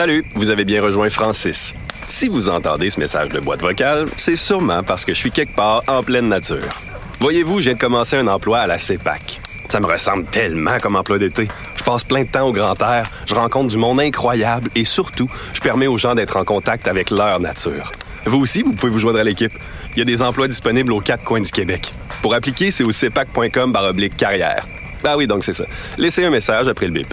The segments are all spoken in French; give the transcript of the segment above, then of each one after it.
Salut, vous avez bien rejoint Francis. Si vous entendez ce message de boîte vocale, c'est sûrement parce que je suis quelque part en pleine nature. Voyez-vous, de commencer un emploi à la CEPAC. Ça me ressemble tellement comme emploi d'été. Je passe plein de temps au grand air, je rencontre du monde incroyable et surtout, je permets aux gens d'être en contact avec leur nature. Vous aussi, vous pouvez vous joindre à l'équipe. Il y a des emplois disponibles aux quatre coins du Québec. Pour appliquer, c'est au cepac.com carrière. Ah oui, donc c'est ça. Laissez un message après le bip.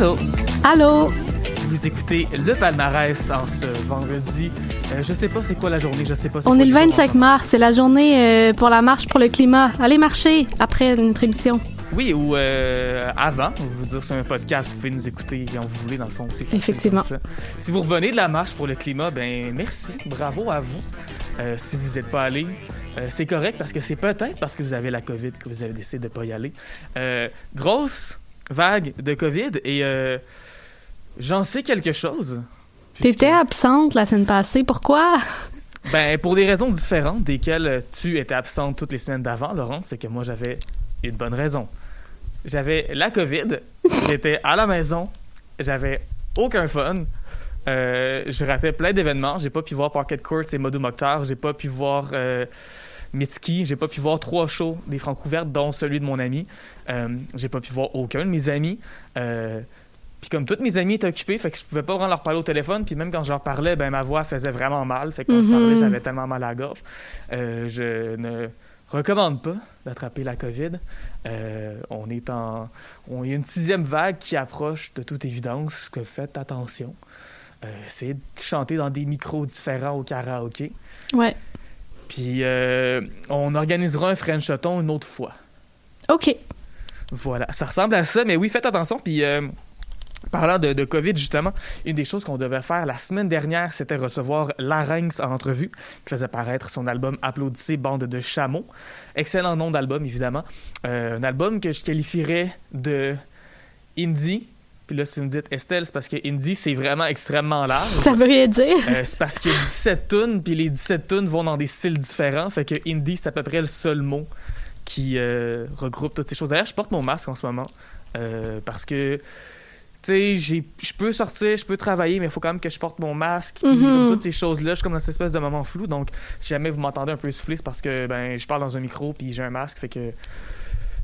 Allô? Allô? Vous écoutez le palmarès en ce vendredi. Euh, je sais pas c'est quoi la journée, je sais pas. On est le les jours 25 ensemble. mars, c'est la journée euh, pour la marche pour le climat. Allez marcher après notre émission. Oui, ou euh, avant. On vous dire sur un podcast, vous pouvez nous écouter quand vous voulez, dans le fond. Effectivement. ça. Si vous revenez de la marche pour le climat, ben merci, bravo à vous. Euh, si vous n'êtes pas allé, euh, c'est correct parce que c'est peut-être parce que vous avez la COVID que vous avez décidé de pas y aller. Grosse vague de COVID et euh, j'en sais quelque chose. T'étais absente la semaine passée, pourquoi? Ben, pour des raisons différentes, desquelles euh, tu étais absente toutes les semaines d'avant, Laurent, c'est que moi, j'avais une bonne raison. J'avais la COVID, j'étais à la maison, j'avais aucun fun, euh, je ratais plein d'événements, j'ai pas pu voir Pocket Court et Modo Mokhtar, j'ai pas pu voir euh, Mitski, j'ai pas pu voir trois shows des Francouvertes, dont celui de mon ami, euh, j'ai pas pu voir aucun de mes amis, euh, puis comme tous mes amis étaient occupés, fait que je pouvais pas vraiment leur parler au téléphone. Puis même quand je leur parlais, ben ma voix faisait vraiment mal. Fait que quand je Mhm. parlais, j'avais tellement mal à la gorge. Euh, je ne recommande pas d'attraper la COVID. On est en, on il y a une sixième vague qui approche de toute évidence. Que faites attention. Essayez de chanter dans des micros différents au karaoké. Ouais. Puis euh, on organisera un Frenchoton une autre fois. OK. Voilà, ça ressemble à ça, mais oui, faites attention. Puis, euh, parlant de, de COVID, justement, une des choses qu'on devait faire la semaine dernière, c'était recevoir Larynx en entrevue, qui faisait paraître son album Applaudissez, bande de chameaux. Excellent nom d'album, évidemment. Euh, un album que je qualifierais de indie. Puis là, si vous me dites Estelle, c'est parce que indie, c'est vraiment extrêmement large. Ça veut rien dire. Euh, c'est parce qu'il y a 17 tunes, puis les 17 tunes vont dans des styles différents. Fait que indie, c'est à peu près le seul mot qui euh, regroupe toutes ces choses. D'ailleurs, je porte mon masque en ce moment euh, parce que, tu sais, j'ai- je peux sortir, je peux travailler, mais il faut quand même que je porte mon masque. Mhm. toutes ces choses-là, je suis comme dans cette espèce de moment flou. Donc, si jamais vous m'entendez un peu souffler, c'est parce que ben, je parle dans un micro, puis j'ai un masque. Fait que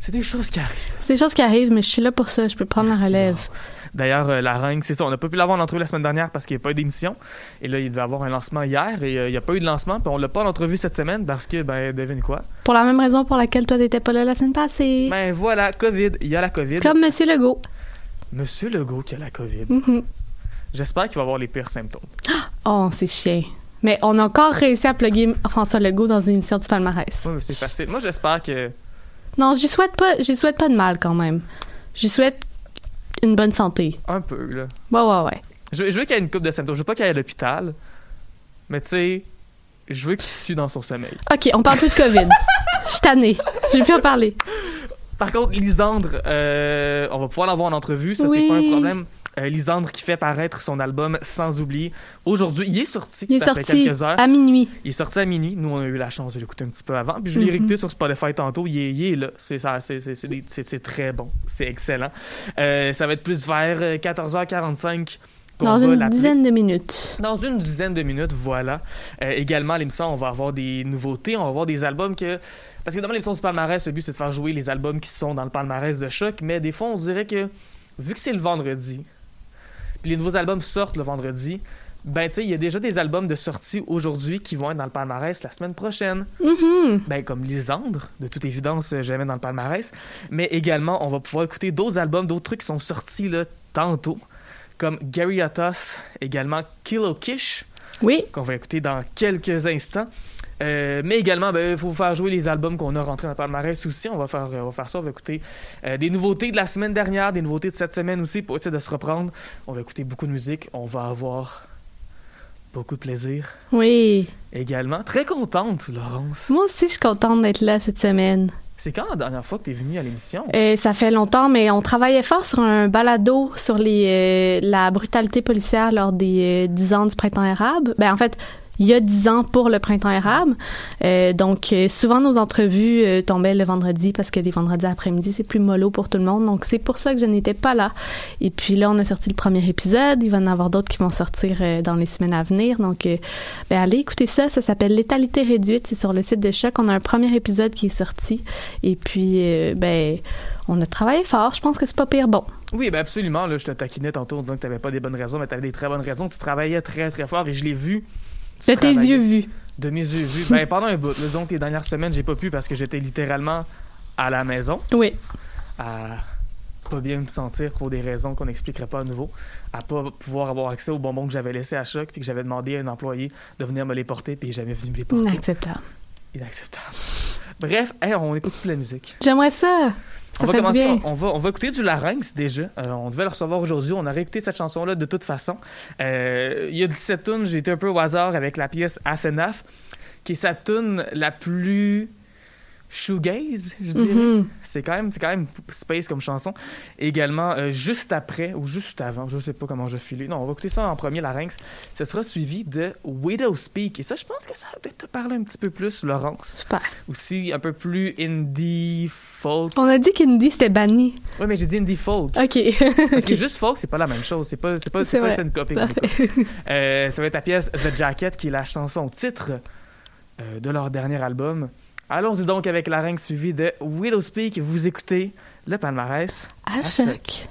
c'est des choses qui arrivent. C'est des choses qui arrivent, mais je suis là pour ça. Je peux prendre la Merci, relève. Laurence. D'ailleurs, euh, la Reine, c'est ça. On n'a pas pu l'avoir en entrevue la semaine dernière parce qu'il n'y a pas eu d'émission. Et là, il devait avoir un lancement hier et euh, il n'y a pas eu de lancement. Puis on l'a pas en entrevue cette semaine parce que, ben, devine quoi? Pour la même raison pour laquelle toi, t'étais pas là la semaine passée. Ben voilà, COVID. Il y a la COVID. Comme Monsieur Legault. Monsieur Legault qui a la COVID. Mhm. J'espère qu'il va avoir les pires symptômes. Oh, c'est chien. Mais on a encore réussi à plugger François Legault dans une émission du palmarès. Oui, mais c'est facile. Moi, j'espère que. Non, j'y souhaite pas, j'y souhaite pas de mal quand même. J'y souhaite une bonne santé. Un peu, là. Ouais, ouais, ouais. Je, veux- je veux qu'il y ait une coupe de symptômes. Je veux pas qu'il aille à l'hôpital. Mais tu sais, je veux qu'il sue dans son sommeil. OK, on parle plus de COVID. Je suis tannée. Je vais plus en parler. Par contre, Lisandre, euh, on va pouvoir l'avoir en entrevue, ça Oui. c'est pas un problème. Euh, Lisandre qui fait paraître son album Sans oublier. Aujourd'hui, il est sorti. Il est ça fait sorti quelques heures. à minuit. Il est sorti à minuit. Nous, on a eu la chance de l'écouter un petit peu avant. Puis je l'ai Mhm. réécouté sur Spotify tantôt. Il est, il est là. C'est très bon. C'est excellent. Euh, ça va être plus vers euh, 14h45. qu'on Dans une dizaine de minutes. Dans une dizaine de minutes, voilà. Euh, également, à l'émission, on va avoir des nouveautés, on va avoir des albums que... Parce que dans l'émission du palmarès, le but, c'est de faire jouer les albums qui sont dans le palmarès de choc, mais des fois, on se dirait que, vu que c'est le vendredi, puis les nouveaux albums sortent le vendredi, ben, tu sais, il y a déjà des albums de sortie aujourd'hui qui vont être dans le palmarès la semaine prochaine. Mhm. Ben, comme Lisandre, de toute évidence, euh, jamais dans le palmarès. Mais également, on va pouvoir écouter d'autres albums, d'autres trucs qui sont sortis là, tantôt, comme Gary Atos, également Kilo Kish, Oui. qu'on va écouter dans quelques instants. Euh, mais également, il faut faire jouer les albums qu'on a rentrés dans le palmarès aussi. On va faire, on va faire ça. On va écouter euh, des nouveautés de la semaine dernière, des nouveautés de cette semaine aussi pour essayer de se reprendre. On va écouter beaucoup de musique. On va avoir beaucoup de plaisir Oui. également. Très contente, Laurence. Moi aussi, je suis contente d'être là cette semaine. C'est quand la dernière fois que tu es venue à l'émission? Euh, ça fait longtemps, mais on travaillait fort sur un balado sur les, euh, la brutalité policière lors des euh, 10 ans du printemps arabe. Ben, en fait, il y a 10 ans pour le printemps arabe. Euh, donc, euh, souvent, nos entrevues euh, tombaient le vendredi parce que les vendredis après-midi, c'est plus mollo pour tout le monde. Donc, c'est pour ça que je n'étais pas là. Et puis là, on a sorti le premier épisode. Il va y en avoir d'autres qui vont sortir dans les semaines à venir. Donc, ben, allez écouter ça. Ça s'appelle Létalité réduite. C'est sur le site de Choc. On a un premier épisode qui est sorti. Et puis, ben, on a travaillé fort. Je pense que c'est pas pire bon. Oui, ben absolument. Là, je te taquinais tantôt en disant que tu n'avais pas des bonnes raisons, mais tu avais des très bonnes raisons. Tu travaillais très, très fort et je l'ai vu. De tes yeux vus. De mes yeux vus. Ben, pendant un bout. Là, donc, les dernières semaines, j'ai pas pu parce que j'étais littéralement à la maison, Oui. à pas bien me sentir pour des raisons qu'on n'expliquerait pas à nouveau, à pas pouvoir avoir accès aux bonbons que j'avais laissés à choc, puis que j'avais demandé à un employé de venir me les porter, puis il est jamais venu me les porter. Inacceptable. Inacceptable. Bref, hey, on écoute de la musique? J'aimerais ça. On va commencer, on va, on va écouter du larynx déjà. Euh, on devait le recevoir aujourd'hui. On aurait écouté cette chanson-là de toute façon. Euh, il y a 17 tunes. J'ai été un peu au hasard avec la pièce Afenaf, qui est sa tune la plus shoegaze, je dirais. Mhm. C'est quand même, c'est quand même space comme chanson. Et également, euh, juste après ou juste avant, je sais pas comment je filé. Non, on va écouter ça en premier, larynx. Ce sera suivi de Widow Speak. Et ça, je pense que ça va peut-être te parler un petit peu plus, Laurence. Super. Aussi un peu plus indie folk. On a dit qu'Indy c'était banni. Oui, mais j'ai dit indie folk. OK. Parce que juste folk, c'est pas la même chose. C'est pas, c'est pas, c'est pas une copie. Euh, ça va être la pièce The Jacket, qui est la chanson titre euh, de leur dernier album. Allons-y donc avec la ring suivie de Widow Speak. Vous écoutez le palmarès. À choc. choc.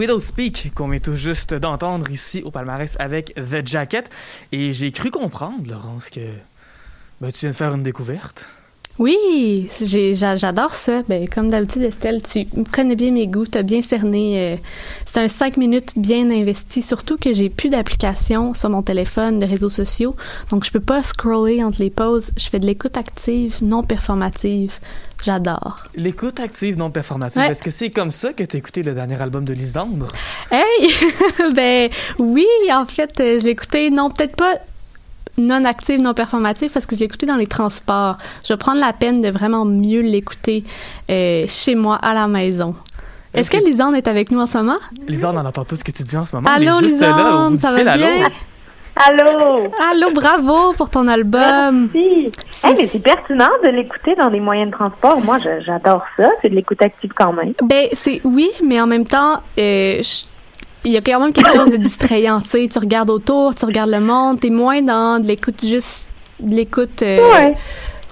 Widow Speak qu'on vient tout juste d'entendre ici au palmarès avec The Jacket. Et j'ai cru comprendre, Laurence, que ben, tu viens de faire une découverte. Oui, j'adore ça. Ben, comme d'habitude, Estelle, tu connais bien mes goûts, tu as bien cerné. euh, c'est un 5 minutes bien investi, surtout que j'ai plus d'applications sur mon téléphone, de réseaux sociaux. Donc, je peux pas scroller entre les pauses. Je fais de l'écoute active, non performative. J'adore. L'écoute active non performative, Ouais. est-ce que c'est comme ça que tu as écouté le dernier album de Lisandre? Hey! ben, oui, en fait, euh, je l'ai écouté, non, peut-être pas non active, non performative, parce que je l'ai écouté dans les transports. Je vais prendre la peine de vraiment mieux l'écouter euh, chez moi, à la maison. Est-ce que Ok. Lisande est avec nous en ce moment? Lisandre, on entend tout ce que tu dis en ce moment. Allô, Lisande, ça va bien? Allô? Allô, bravo pour ton album. C'est- Hey, mais c'est pertinent de l'écouter dans les moyens de transport. Moi, j'adore ça. C'est de l'écoute active quand même. Ben, c'est oui, mais en même temps, euh, je- il y a quand même quelque chose de distrayant. Tu sais, tu regardes autour, tu regardes le monde, t'es moins dans de l'écoute juste de l'écoute. euh, Ouais.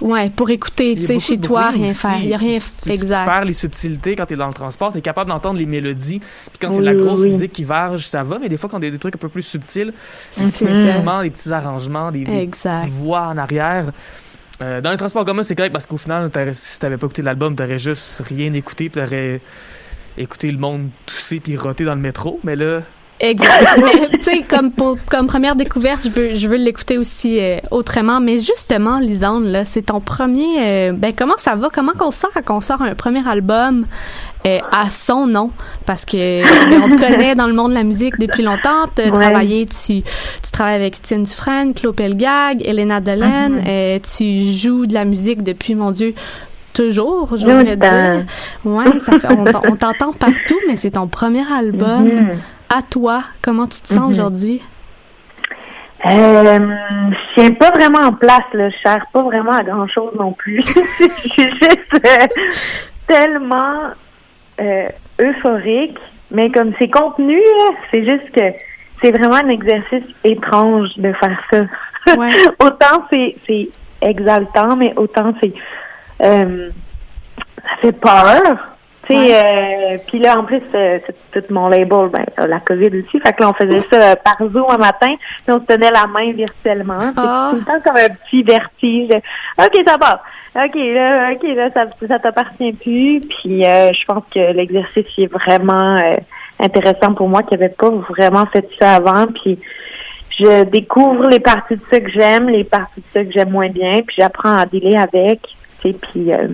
Ouais, pour écouter, tu sais, chez toi, rien aussi. faire. Il y a rien. Tu, tu exact. perds les subtilités quand tu es dans le transport. Tu es capable d'entendre les mélodies. Puis quand c'est de la grosse oui. musique qui varge, ça va. Mais des fois, quand il y a des trucs un peu plus subtils, des petits instruments, des petits arrangements, des, des voix en arrière. Euh, dans les transports communs, c'est correct parce qu'au final, si t'avais pas écouté l'album, t'aurais juste rien écouté. Puis t'aurais écouté le monde tousser puis roter dans le métro. Mais là, Exact. Mais tu sais, comme pour comme première découverte, je veux je veux l'écouter aussi euh, autrement. Mais justement, Lisande, là, c'est ton premier. euh, ben comment ça va? Comment qu'on sort quand on sort un premier album euh, à son nom? Parce que ben, on te connaît dans le monde de la musique depuis longtemps. Tu Ouais. travaillé, tu tu travailles avec Étienne Dufresne, Claude Pelgag, Elena Delaine. euh, tu joues de la musique depuis mon Dieu. Toujours, j'aimerais dire. Ouais, ça fait, on, t'en- on t'entend partout, mais c'est ton premier album Mhm. à toi. Comment tu te sens Mhm. aujourd'hui? Euh, je tiens pas vraiment en place, là. Je cherche pas vraiment à grand chose non plus. je suis juste euh, tellement euh, euphorique. Mais comme c'est contenu, c'est juste que c'est vraiment un exercice étrange de faire ça. Ouais. autant c'est exaltant, mais autant c'est euh, ça fait peur. Tu sais, euh, puis là, en plus, euh, c'est tout mon label, ben, la COVID aussi. Fait que là, on faisait ça euh, par Zoom un matin, puis on se tenait la main virtuellement. C'est Ah. tout le temps comme un petit vertige. OK, ça part. OK, là, OK, là, ça, ça t'appartient plus. Puis euh, je pense que l'exercice est vraiment euh, intéressant pour moi, qui n'avait pas vraiment fait ça avant. Puis je découvre les parties de ça que j'aime, les parties de ça que j'aime moins bien, puis j'apprends à dealer avec. Tu sais, puis euh,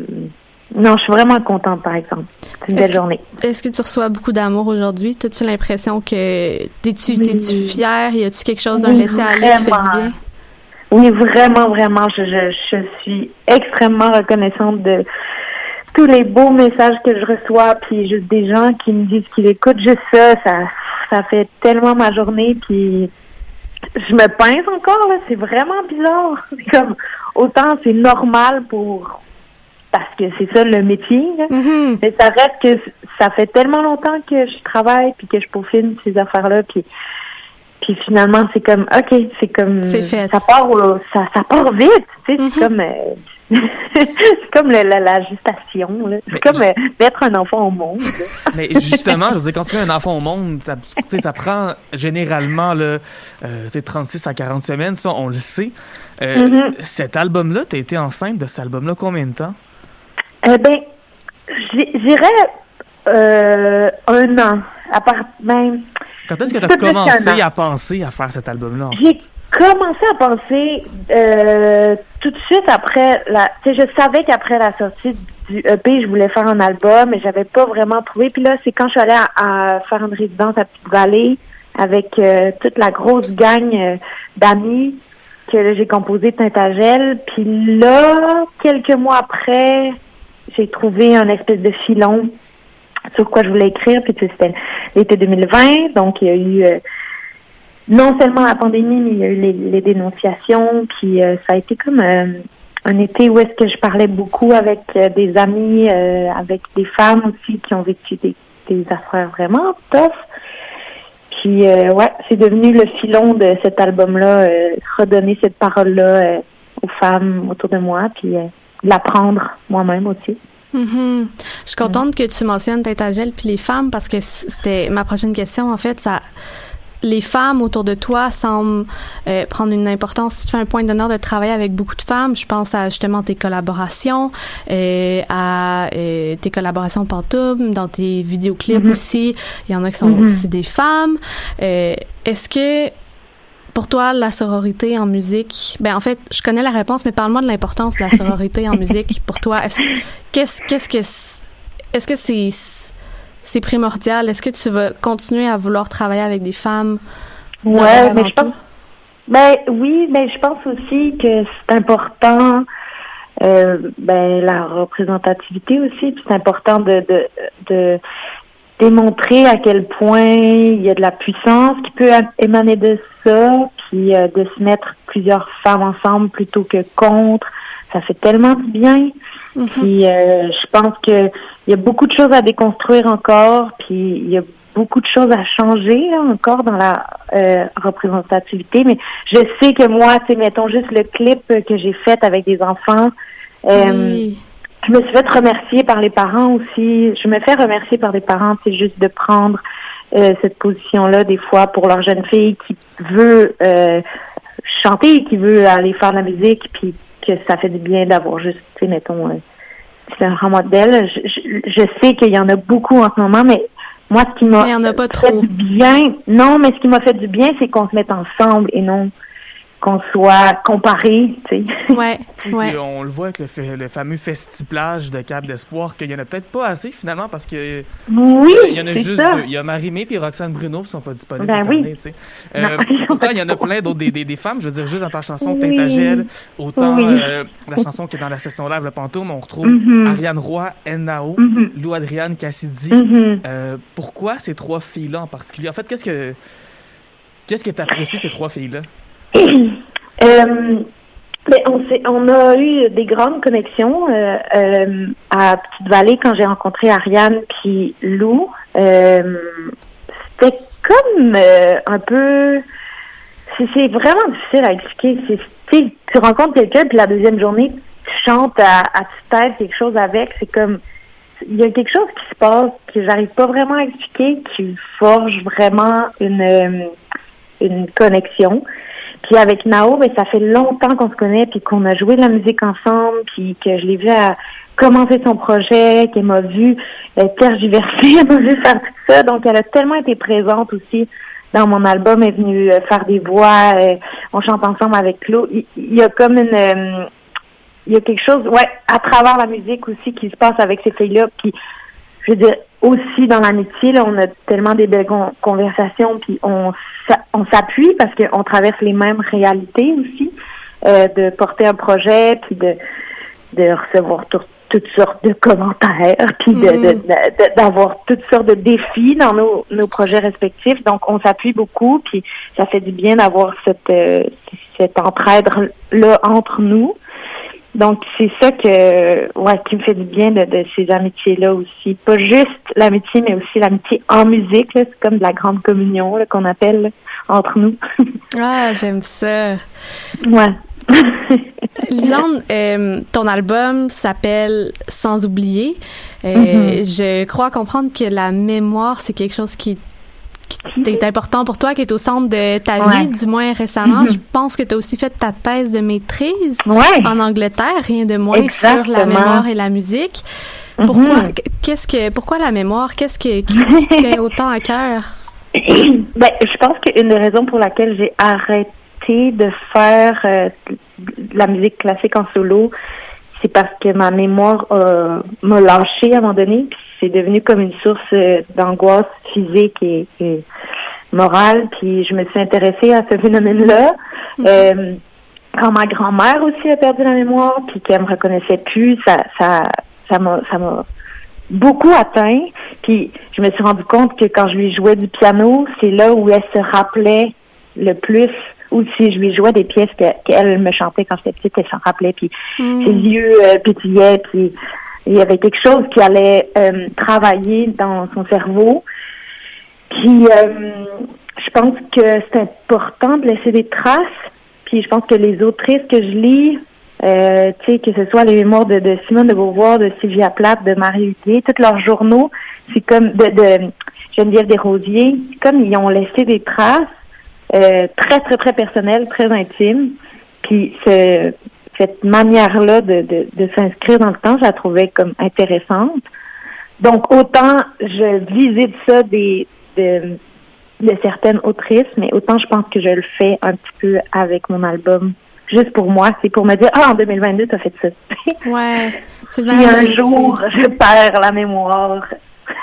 non, je suis vraiment contente, par exemple. C'est une belle que- journée. Est-ce que tu reçois beaucoup d'amour aujourd'hui? As-tu l'impression que t'es-tu Oui. fière? Y a-tu quelque chose d'un Oui, laisser-aller qui fait du vraiment. bien? Oui, vraiment, vraiment, je, je, je suis extrêmement reconnaissante de tous les beaux messages que je reçois, puis juste des gens qui me disent qu'ils écoutent juste ça, ça, ça fait tellement ma journée, puis je me pince encore, là, c'est vraiment bizarre. C'est comme, autant c'est normal pour, parce que c'est ça le métier, là. Mhm. Mais ça reste que ça fait tellement longtemps que je travaille puis que je peaufine ces affaires-là puis puis finalement c'est comme ok c'est comme C'est fait. ça part ça ça part vite tu sais c'est comme euh, c'est comme le- la, la gestation là. C'est comme euh, mettre un enfant au monde. Mais justement, je veux dire, quand tu mets un enfant au monde, ça, tu ça prend généralement là, euh, tu sais, 36 à 40 semaines, ça, on le sait. Euh, Mhm. Cet album-là, t'as été enceinte de cet album-là combien de temps? Eh ben j'irais euh, un an à part ben Quand est-ce que tu as commencé à penser à faire cet album-là? en fait? Commencé à penser euh, tout de suite après la. Tu sais, je savais qu'après la sortie du EP, je voulais faire un album, mais j'avais pas vraiment trouvé. Puis là, c'est quand je suis allée à, faire une résidence à Petite-Vallée avec euh, toute la grosse gang euh, d'amis que j'ai composé Tintagel. Puis là, quelques mois après, j'ai trouvé un espèce de filon sur quoi je voulais écrire. Puis c'était l'été 2020, donc il y a eu euh, non seulement la pandémie, mais il y a eu les, les dénonciations, puis euh, ça a été comme euh, un été où est-ce que je parlais beaucoup avec euh, des amis, euh, avec des femmes aussi qui ont vécu des, des affaires vraiment tough. Puis euh, ouais, c'est devenu le filon de cet album-là, euh, redonner cette parole-là euh, aux femmes autour de moi, puis euh, l'apprendre moi-même aussi. Mhm. Je suis contente que tu mentionnes Tintagel puis les femmes parce que c'était ma prochaine question. En fait, ça, les femmes autour de toi semblent euh, prendre une importance. Si tu fais un point d'honneur de travailler avec beaucoup de femmes, je pense à justement tes collaborations, euh, à euh, tes collaborations pantoum, dans tes vidéoclips Mhm. aussi. Il y en a qui sont Mhm. aussi des femmes. Est-ce que pour toi, la sororité en musique, ben en fait, je connais la réponse, mais parle-moi de l'importance de la sororité en musique pour toi. Est-ce, qu'est-ce, qu'est-ce que, c- est-ce que c'est, c'est primordial? Est-ce que tu vas continuer à vouloir travailler avec des femmes? Ouais, mais je pense. Ben oui, mais je pense aussi que c'est important. euh, ben la représentativité aussi, puis c'est important de, de de démontrer à quel point il y a de la puissance qui peut émaner de ça, puis euh, de se mettre plusieurs femmes ensemble plutôt que contre. Ça fait tellement du bien. Mhm. Puis euh, je pense que il y a beaucoup de choses à déconstruire encore, puis il y a beaucoup de choses à changer là, encore dans la euh, représentativité, mais je sais que moi, tu mettons juste le clip que j'ai fait avec des enfants. euh, Oui. je me suis fait remercier par les parents aussi. Je me fais remercier par les parents, c'est juste de prendre euh, cette position-là des fois pour leur jeune fille qui veut chanter, qui veut aller faire de la musique, puis que ça fait du bien d'avoir juste, tu sais, mettons, euh, c'est un grand modèle. Je, je, je sais qu'il y en a beaucoup en ce moment, mais moi, ce qui m'a fait trop. du bien, non, mais ce qui m'a fait du bien, c'est qu'on se mette ensemble et non qu'on soit comparés, tu sais. Ouais, ouais. Puis on le voit avec le, fa- le fameux festiplage de Cap d'Espoir, qu'il y en a peut-être pas assez finalement parce que Oui, il y en a juste ça. deux. Il y a Marie-Mé et Roxane Bruno qui sont pas disponibles Ben oui. année. Non, Euh, il y en a plein d'autres, des, des, des femmes. Je veux dire, juste dans ta chanson Oui. Tintagel, autant Oui. euh, la chanson qui est dans la session live, le Pantoum, on retrouve Mhm. Ariane Roy, Nao, Mhm. Lou Adriane Cassidy. Mhm. Euh, pourquoi ces trois filles-là en particulier? En fait, qu'est-ce que qu'est-ce que tu apprécies ces trois filles-là? Euh, on, a eu des grandes connexions euh, euh, à Petite-Vallée quand j'ai rencontré Ariane puis Lou. C'était comme un peu... C'est vraiment difficile à expliquer. Tu rencontres quelqu'un puis la deuxième journée, tu chantes à, à tête quelque chose avec. C'est comme... Il y a quelque chose qui se passe que j'arrive pas vraiment à expliquer, qui forge vraiment une, une connexion. Puis avec Nao, ben, ça fait longtemps qu'on se connaît, puis qu'on a joué de la musique ensemble, puis que je l'ai vu à commencer son projet, qu'elle m'a vu euh, tergiverser, elle m'a vu faire tout ça. Donc, elle a tellement été présente aussi dans mon album, elle est venue euh, faire des voix, euh, on chante ensemble avec Claude. Il, y a comme une... il y a quelque chose, ouais, à travers la musique aussi qui se passe avec ces filles-là, puis je veux dire, aussi dans l'amitié, là, on a tellement des belles con- conversations, puis on, on s'appuie parce qu'on traverse les mêmes réalités aussi, euh, de porter un projet, puis de, de recevoir tout- toutes sortes de commentaires, puis de, de- Mhm. de- d'avoir toutes sortes de défis dans nos, nos projets respectifs. Donc, on s'appuie beaucoup, puis ça fait du bien d'avoir cette, euh, cette entraide-là entre nous. Donc, c'est ça que, ouais, qui me fait du bien de, de ces amitiés-là aussi. Pas juste l'amitié, mais aussi l'amitié en musique. là. C'est comme de la grande communion qu'on appelle là, entre nous. Ah, j'aime ça. ouais. Lisande, euh, ton album s'appelle Sans oublier. Euh, Mhm. Je crois comprendre que la mémoire, c'est quelque chose qui, qui est important pour toi, qui est au centre de ta vie, du moins récemment. Mhm. Je pense que tu as aussi fait ta thèse de maîtrise Ouais. en Angleterre, rien de moins sur la mémoire et la musique. Mhm. Pourquoi, qu'est-ce que, pourquoi la mémoire? Qu'est-ce que, qui te tient autant à cœur? ben, je pense qu'une des raisons pour laquelle j'ai arrêté de faire euh, la musique classique en solo, c'est parce que ma mémoire euh, m'a lâché à un moment donné, puis c'est devenu comme une source euh, d'angoisse physique et, et morale, puis je me suis intéressée à ce phénomène-là. Euh, quand ma grand-mère aussi a perdu la mémoire, puis qu'elle me reconnaissait plus, ça, ça, ça m'a, ça m'a beaucoup atteint. Puis je me suis rendu compte que quand je lui jouais du piano, c'est là où elle se rappelait le plus. Ou si je lui jouais des pièces que- qu'elle me chantait quand j'étais petite, elle s'en rappelait. Puis Hmm. ses yeux euh, pétillaient. Puis il y avait quelque chose qui allait euh, travailler dans son cerveau. Puis euh, je pense que c'est important de laisser des traces. Puis je pense que les autrices que je lis, euh, tu sais, que ce soit les mémoires de, de Simone de Beauvoir, de Sylvia Plath, de Marie Huguet, tous leurs journaux, c'est comme de, de Geneviève Desrosiers, c'est comme ils ont laissé des traces euh, très, très, très personnelles, très intimes. Puis ce, cette manière-là de, de, de s'inscrire dans le temps, je la trouvais comme intéressante. Donc autant je visite ça des de, de certaines autrices, mais autant je pense que je le fais un petit peu avec mon album. Juste pour moi, c'est pour me dire Ah, en 2022, t'as fait ça. Ouais. De un jour, je perds la mémoire.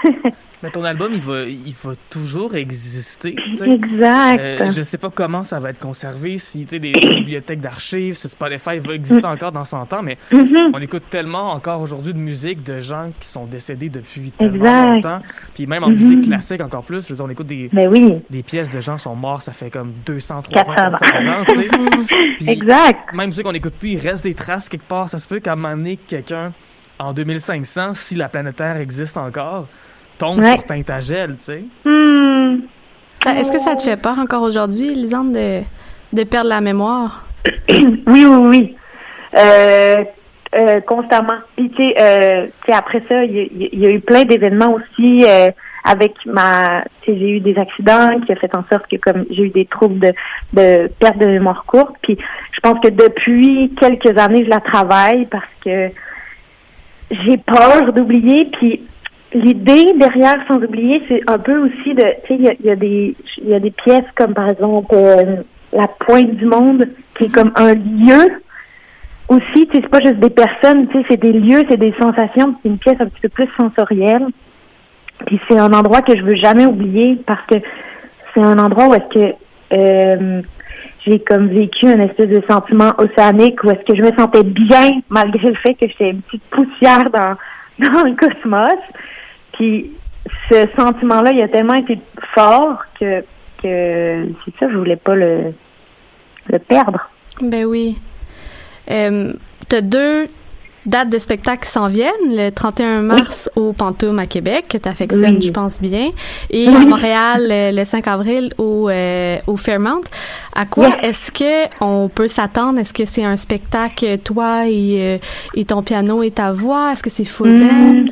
Mais ton album, il va, il va toujours exister. tu sais. exact. Euh, je sais pas comment ça va être conservé, si tu sais, des bibliothèques d'archives, si Spotify va exister encore dans 100 ans, mais Mhm. on écoute tellement encore aujourd'hui de musique de gens qui sont décédés depuis tellement Exact. longtemps. Puis même en musique classique encore plus, je veux dire, on écoute des, Mais oui, des pièces de gens qui sont morts, ça fait comme 200, 300, 400 ans. 400 ans, tu sais. Puis exact. même ceux qu'on écoute plus, il reste des traces quelque part. Ça se peut qu'à un moment donné, quelqu'un, en 2500, si la planète Terre existe encore, tombe Ouais. sur Tintagel, tu sais. Hmm. Ça- Est-ce que ça te fait peur encore aujourd'hui, Lisande, de, de perdre la mémoire? Oui, oui, oui. Euh, euh, constamment. Puis, tu sais, euh, après ça, il y, a- y a eu plein d'événements aussi euh, avec ma... Tu sais, j'ai eu des accidents qui ont fait en sorte que comme j'ai eu des troubles de, de perte de mémoire courte. Puis, je pense que depuis quelques années, je la travaille parce que j'ai peur d'oublier. Puis, l'idée derrière sans oublier, c'est un peu aussi de... Tu sais, il y a, y a des y a des pièces comme, par exemple... euh, la pointe du monde, qui est comme un lieu aussi, tu sais, c'est pas juste des personnes, tu sais, c'est des lieux, c'est des sensations, c'est une pièce un petit peu plus sensorielle. Puis c'est un endroit que je veux jamais oublier parce que c'est un endroit où est-ce que euh, j'ai comme vécu un espèce de sentiment océanique où est-ce que je me sentais bien malgré le fait que j'étais une petite poussière dans, dans le cosmos. Puis ce sentiment-là, il a tellement été fort que que c'est ça, je voulais pas le, le perdre. Ben oui. Euh, T'as deux dates de spectacle s'en viennent, le 31 mars au Pantoum à Québec, que t'affectionnes, Oui. je pense bien, et Oui. à Montréal euh, le 5 avril au, euh, au Fairmount. À quoi est-ce que on peut s'attendre? Est-ce que c'est un spectacle, toi et, euh, et ton piano et ta voix? Est-ce que c'est full Hmm. band?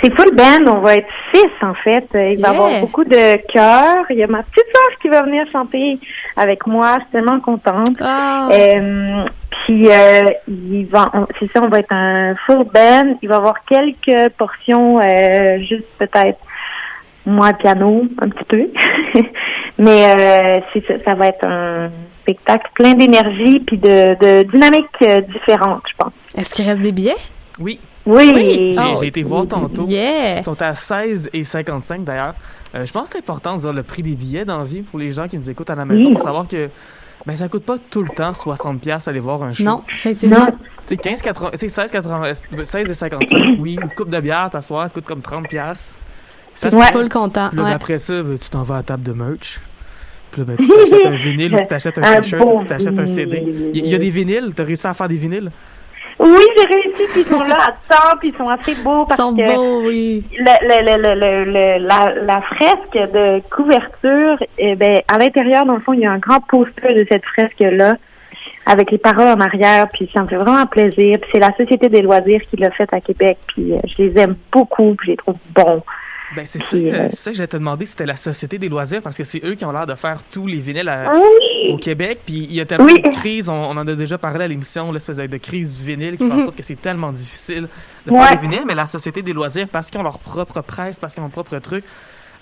C'est full band, on va être six en fait. Il va y Yeah. avoir beaucoup de chœurs. Il y a ma petite soeur qui va venir chanter avec moi. Je suis tellement contente. Ah, Euh, puis euh, il va, on- c'est ça, on va être un full band. Il va y avoir quelques portions, euh, juste peut-être moi piano un petit peu, mais euh, c'est ça, ça va être un spectacle plein d'énergie puis de, de dynamique euh, différente, je pense. est-ce qu'il reste des billets? Oui, Oui. Oui. j'ai Oh. été voir tantôt. Yeah! Ils sont à 16 et 55 d'ailleurs. Euh, je pense que c'est important de dire le prix des billets dans la vie pour les gens qui nous écoutent à la maison Oui. pour savoir que ben ça coûte pas tout le temps 60 pièces aller voir un show. Non, effectivement. Non. Tu sais 15 80 tu sais 16 80 16 et 55 oui, une coupe de bière t'asseoir coûte comme 30 pièces. Ça C'est Ouais. full content. Puis là, ouais. après ça, ben, tu t'en vas à la table de merch. Puis là, ben, tu t'achètes un vinyle ou tu t'achètes un Un t-shirt ou tu t'achètes un CD. Il y, il y a des vinyles, t'as réussi à faire des vinyles? Oui, j'ai réussi, puis ils sont là à temps, puis ils sont assez beaux Ils parce sont que beaux, oui. le, le, le, le, le- le- la, la fresque de couverture, eh ben, à l'intérieur, dans le fond, il y a un grand poster de cette fresque-là avec les paroles en arrière, puis ça me fait vraiment plaisir. Puis c'est la Société des loisirs qui l'a fait à Québec, puis euh, je les aime beaucoup, puis je les trouve bons. Ben, c'est ça, euh, c'est ça que j'allais te demander, c'était la Société des loisirs, parce que c'est eux qui ont l'air de faire tous les vinyles à- Oui! au Québec. Puis il y a tellement Oui. de crises, on, on en a déjà parlé à l'émission, l'espèce de, de crise du vinyle qui fait en Mhm. sorte que c'est tellement difficile de Ouais. faire des vinyles. Mais la Société des loisirs, parce qu'ils ont leur propre presse, parce qu'ils ont leur propre truc,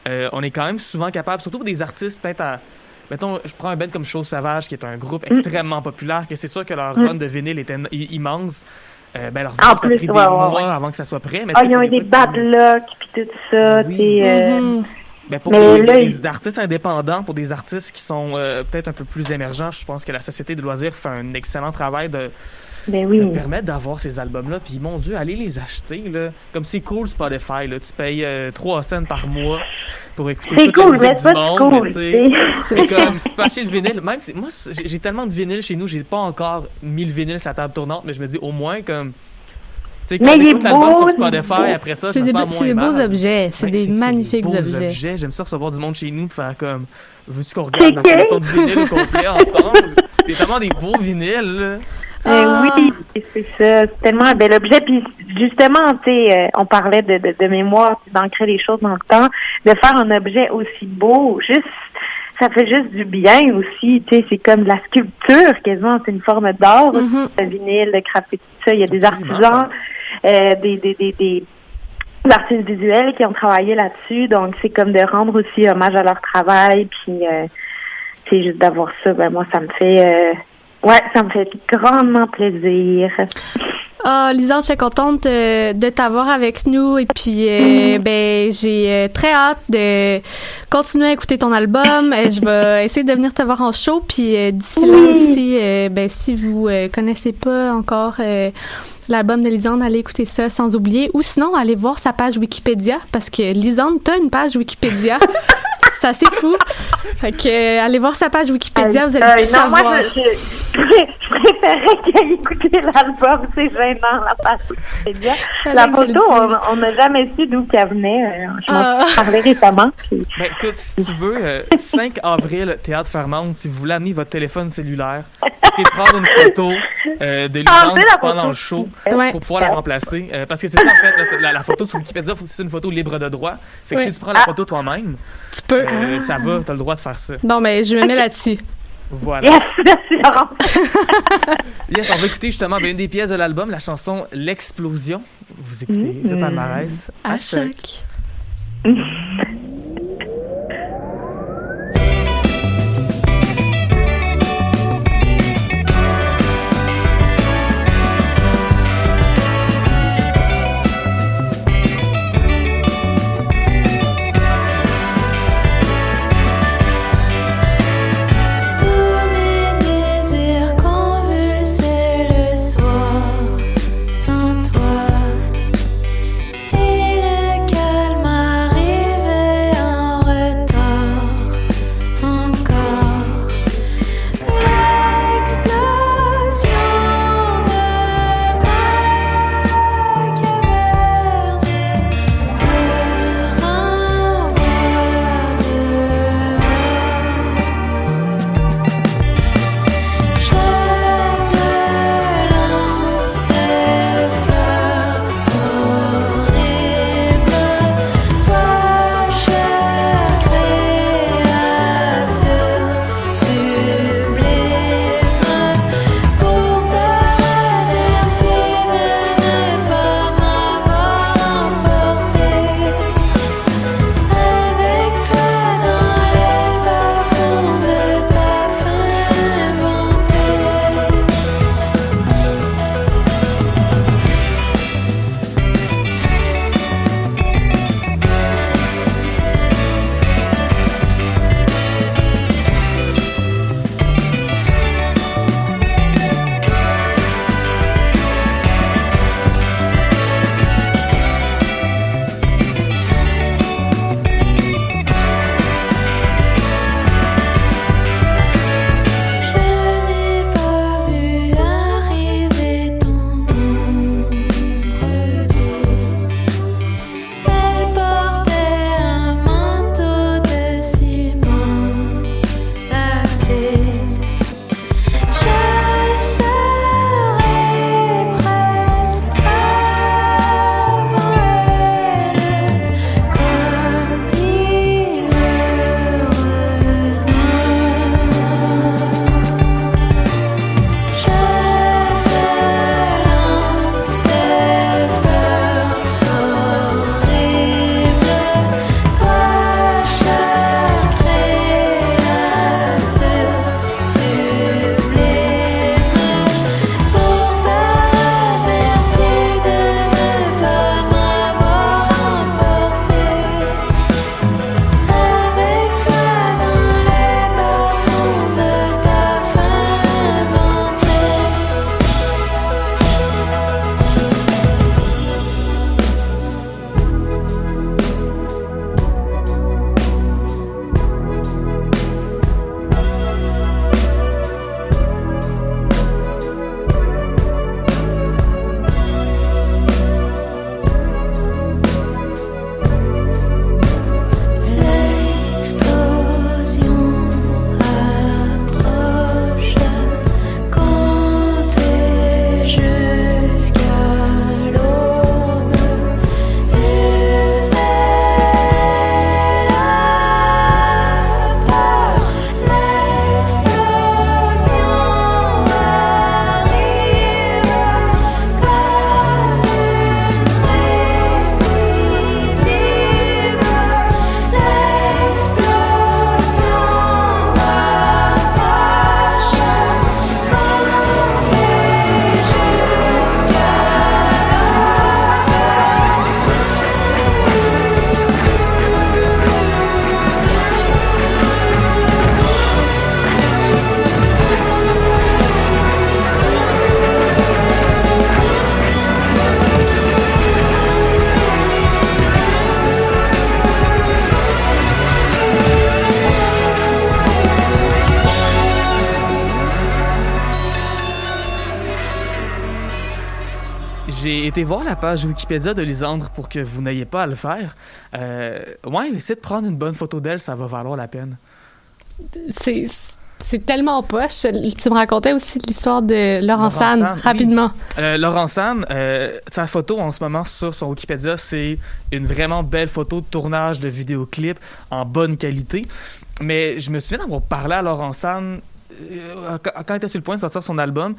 euh, on est quand même souvent capable, surtout pour des artistes peut-être à. Mettons, je prends un band comme Chose Sauvage, qui est un groupe Mm. extrêmement populaire, que c'est sûr que leur run de vinyle était immense. Euh, ben, leur En ça a plus, pris des ouais, mois ouais. avant que ça soit prêt. Mais Ah, ils ont eu des bad luck, puis tout ça, Oui. euh, Mhm. Ben, pour Mais des, là, des il- artistes indépendants, pour des artistes qui sont euh, peut-être un peu plus émergents, je pense que la Société de loisirs fait un excellent travail de, ben de oui. permettre d'avoir ces albums-là. Puis, mon Dieu, allez les acheter. Là. Comme c'est cool Spotify, là. tu payes euh, 3 cents par mois pour écouter C'est toute la cool, musique mais du c'est pas monde. cool. C'est comme, si tu peux acheter le vinyle, même si, moi, c'est- j'ai tellement de vinyles chez nous, j'ai pas encore 1000 vinyles sur la table tournante, mais je me dis au moins comme. Tu sais, quand j'écoute l'album sur Spotify, après ça, je C'est me sens moins c'est des beaux objets. C'est Ouais, des des magnifiques beaux objets. J'aime ça recevoir du monde chez nous pour faire comme. Veux-tu qu'on regarde la collection de vinyles au complet ensemble? A tellement des beaux vinyles, là. Ah. oui, c'est ça. C'est tellement un bel objet. Puis justement, tu sais, euh, on parlait de, de, de mémoire, puis d'ancrer les choses dans le temps. De faire un objet aussi beau, juste, ça fait juste du bien aussi. Tu sais, c'est comme de la sculpture quasiment. C'est une forme d'art. aussi, Mhm. Le vinyle, le graphite, tout ça. Il y a des artisans, euh, des, des, des, des artistes visuels qui ont travaillé là-dessus. Donc, c'est comme de rendre aussi hommage à leur travail. Puis, euh, c'est juste d'avoir ça. Ben moi, ça me fait. euh, Ouais, ça me fait grandement plaisir. Ah, Lisande, je suis contente euh, de t'avoir avec nous et puis euh, ben j'ai euh, très hâte de continuer à écouter ton album. Je vais essayer de venir te voir en show puis euh, d'ici là aussi, euh, ben si vous connaissez pas encore l'album de Lisande, allez écouter ça sans oublier ou sinon allez voir sa page Wikipédia parce que Lisande, t'as une page Wikipédia. C'est assez fou. Fait que, euh, allez voir sa page Wikipédia, vous allez Euh, tout non, savoir. moi, je, je, je préférais qu'elle écouter l'album. C'est gênant, la page Wikipédia. La photo, on n'a jamais su d'où qu'elle venait. Euh, Je m'en Ah. suis parlé récemment. puis- Ben, écoute, si tu veux, euh, 5 avril, Théâtre Fairmount, si vous voulez amener votre téléphone cellulaire, essayez de prendre une photo euh, de Ah, Lisande la pendant le show Ouais. pour pouvoir la remplacer. Euh, parce que c'est ça, en fait, la, la- la photo sur Wikipédia, faut que c'est une photo libre de droit. Fait que si tu prends la photo toi-même, Tu peux. Euh, ça va, t'as le droit de faire ça. Bon, ben, je me mets là-dessus. Voilà. Yes, merci, Laurent. Yes, on va écouter justement ben, une des pièces de l'album, la chanson L'explosion. Vous écoutez le palmarès À à choc. été voir la page Wikipédia de Lisandre pour que vous n'ayez pas à le faire. Euh, ouais, essaie de prendre une bonne photo d'elle, ça va valoir la peine. C'est c'est tellement poche. Tu me racontais aussi l'histoire de Laurent San, San, oui. rapidement. Euh, Laurent San, euh, sa photo en ce moment sur son Wikipédia, c'est une vraiment belle photo de tournage de vidéoclip en bonne qualité. Mais je me souviens d'avoir parlé à Laurent San euh, quand il était sur le point de sortir son album.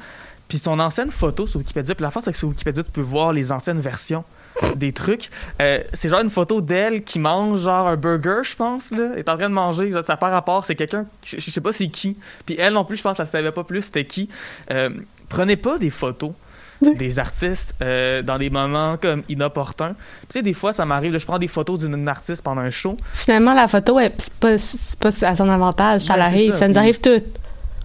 Puis son ancienne photo sur Wikipédia, puis la force c'est que sur Wikipédia, tu peux voir les anciennes versions des trucs. Euh, c'est genre une photo d'elle qui mange genre un burger, je pense, là. Elle est en train de manger. Ça n'a pas rapport. C'est quelqu'un, je, je sais pas c'est qui. Puis elle non plus, je pense qu'elle savait pas plus c'était qui. Euh, prenez pas des photos des artistes euh, dans des moments comme inopportuns. Tu sais, des fois, ça m'arrive, je prends des photos d'une artiste pendant un show. Finalement, la photo, elle- c'est pas, à son avantage. Ça c'est l'arrive. ça, Ça, nous arrive tout.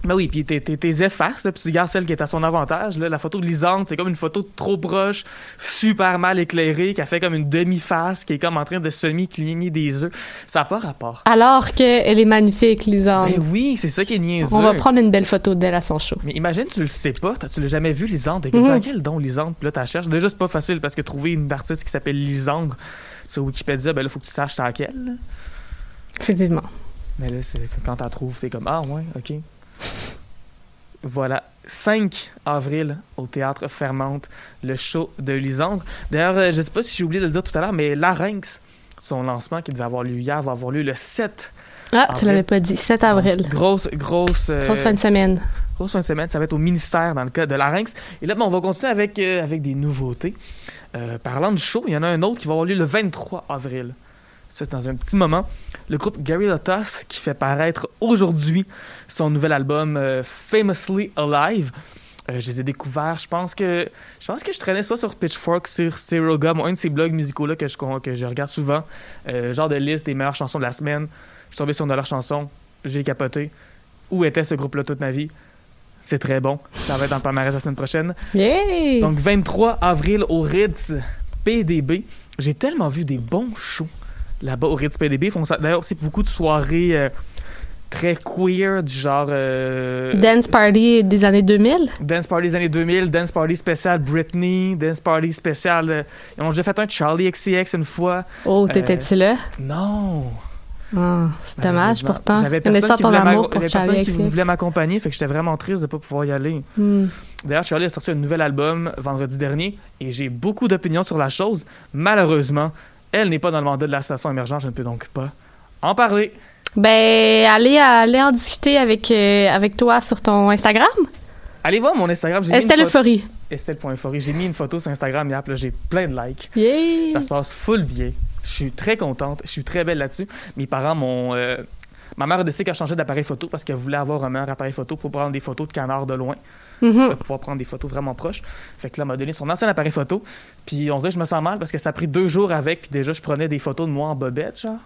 Ben oui, puis t'es, effaces, là, puis tu gardes celle qui est à son avantage. Là. La photo de Lisande, c'est comme une photo trop proche, super mal éclairée, qui a fait comme une demi-face, qui est comme en train de semi-cligner des œufs. Ça n'a pas rapport. Alors qu'elle est magnifique, Lisande. Ben oui, c'est ça qui est niaiseux. On va prendre une belle photo d'elle à son show. Mais imagine, tu le sais pas, t'as- tu l'as jamais vu, Lisande? T'es comme Mhm. quel don Lisande? Puis là, t'as cherches. Déjà, c'est pas facile parce que trouver une artiste qui s'appelle Lisandre sur Wikipédia, ben là, faut que tu saches c'est laquelle. Effectivement. Mais là, c'est, quand t'en trouves, t'es comme Ah, ouais, ok. Voilà. 5 avril au théâtre Fermante, le show de Lisandre. D'ailleurs, euh, je sais pas si j'ai oublié de le dire tout à l'heure, mais Larynx, son lancement qui devait avoir lieu hier, va avoir lieu le 7 Ah, Avril. tu l'avais pas dit. 7 avril. Donc, grosse, grosse. euh, Grosse fin de semaine. grosse fin de semaine, ça va être au ministère dans le cas de Larynx. Et là, ben, on va continuer avec, euh, avec des nouveautés. Euh, parlant de show, il y en a un autre qui va avoir lieu le 23 avril. C'est dans un petit moment. Le groupe Gary Lotus qui fait paraître aujourd'hui son nouvel album euh, Famously Alive. Euh, je les ai découverts. Je pense que je pense que je traînais soit sur Pitchfork, sur Gum, un de ces blogs musicaux là que je que je regarde souvent, euh, genre de liste des meilleures chansons de la semaine. Je suis tombé sur une de leurs chansons, j'ai capoté. Où était ce groupe-là toute ma vie? C'est très bon. Ça va être en palmarès la semaine prochaine. Yay! Donc 23 avril au Ritz PDB. J'ai tellement vu des bons shows là-bas au Ritz PDB. Font ça- D'ailleurs, c'est beaucoup de soirées euh, très queer, du genre euh, Dance Party des années 2000. Dance Party des années 2000, Dance Party spécial Britney, Dance Party spécial. euh, ils ont déjà fait un Charlie XCX une fois. Oh, t'étais-tu là? Non. Ah, c'est dommage pourtant. J'avais personne, qui ton voulait, amour m'ac- pour j'avais Charlie personne qui voulait m'accompagner, fait que j'étais vraiment triste de pas pouvoir y aller. Hmm. D'ailleurs, Charlie a sorti un nouvel album vendredi dernier et j'ai beaucoup d'opinions sur la chose. Malheureusement, elle n'est pas dans le mandat de la station émergente, je ne peux donc pas en parler. Ben, allez, allez en discuter avec, euh, avec toi sur ton Instagram. Allez voir mon Instagram. Estelle Euphorie. Estelle.euphorie. J'ai mis une photo sur Instagram hier, j'ai plein de likes. Yay! Ça se passe full bien. Je suis très contente. Je suis très belle là-dessus. Mes parents m'ont. euh, Ma mère a décidé qu'elle changeait d'appareil photo parce qu'elle voulait avoir un meilleur appareil photo pour prendre des photos de canards de loin. Mhm. pour pouvoir prendre des photos vraiment proches. Fait que là, elle m'a donné son ancien appareil photo. Puis on dirait que je me sens mal parce que ça a pris deux jours avec. Puis déjà, je prenais des photos de moi en bobette, genre.